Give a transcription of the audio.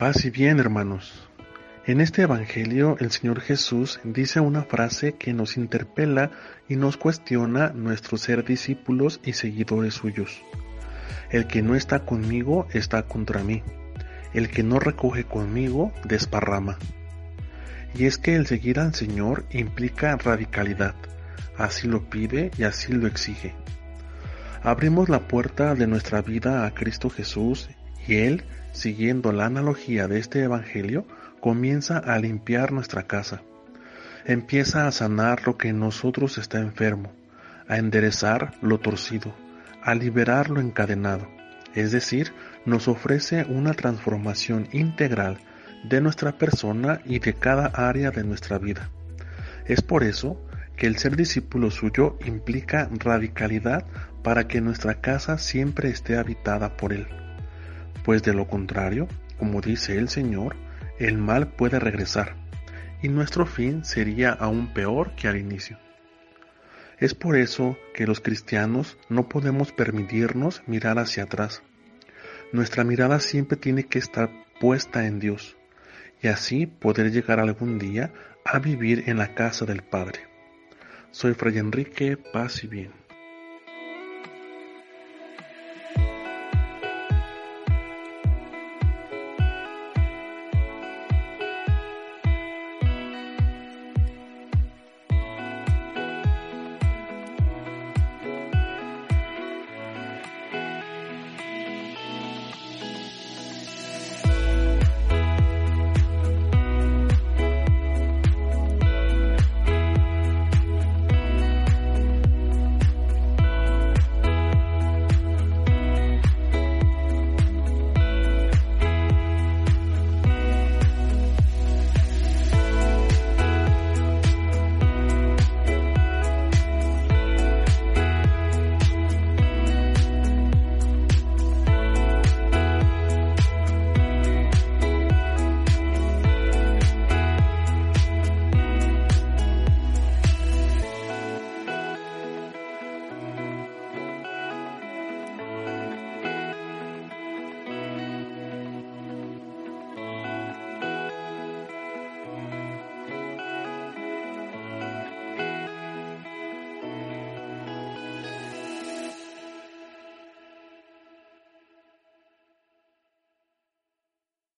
Paz y bien, hermanos. En este Evangelio el Señor Jesús dice una frase que nos interpela y nos cuestiona nuestro ser discípulos y seguidores suyos. El que no está conmigo está contra mí. El que no recoge conmigo desparrama. Y es que el seguir al Señor implica radicalidad. Así lo pide y así lo exige. Abrimos la puerta de nuestra vida a Cristo Jesús y Él siguiendo la analogía de este Evangelio, comienza a limpiar nuestra casa. Empieza a sanar lo que en nosotros está enfermo, a enderezar lo torcido, a liberar lo encadenado. Es decir, nos ofrece una transformación integral de nuestra persona y de cada área de nuestra vida. Es por eso que el ser discípulo suyo implica radicalidad para que nuestra casa siempre esté habitada por Él pues de lo contrario, como dice el Señor, el mal puede regresar, y nuestro fin sería aún peor que al inicio. Es por eso que los cristianos no podemos permitirnos mirar hacia atrás. Nuestra mirada siempre tiene que estar puesta en Dios, y así poder llegar algún día a vivir en la casa del Padre. Soy Fray Enrique Paz y Bien.